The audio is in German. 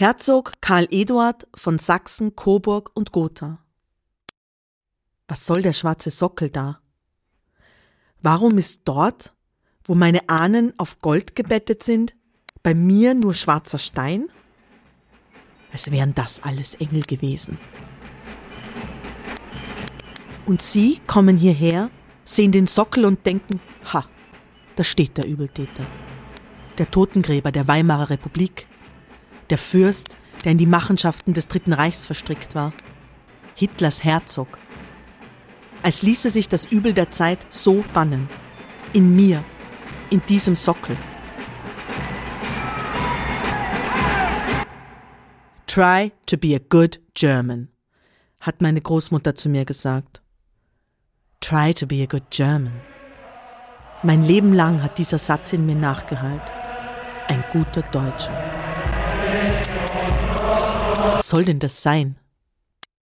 Herzog Karl Eduard von Sachsen, Coburg und Gotha. Was soll der schwarze Sockel da? Warum ist dort, wo meine Ahnen auf Gold gebettet sind, bei mir nur schwarzer Stein? Als wären das alles Engel gewesen. Und Sie kommen hierher, sehen den Sockel und denken, ha, da steht der Übeltäter. Der Totengräber der Weimarer Republik. Der Fürst, der in die Machenschaften des Dritten Reichs verstrickt war. Hitlers Herzog. Als ließe sich das Übel der Zeit so bannen. In mir, in diesem Sockel. Try to be a good German, hat meine Großmutter zu mir gesagt. Try to be a good German. Mein Leben lang hat dieser Satz in mir nachgehallt. Ein guter Deutscher. Soll denn das sein?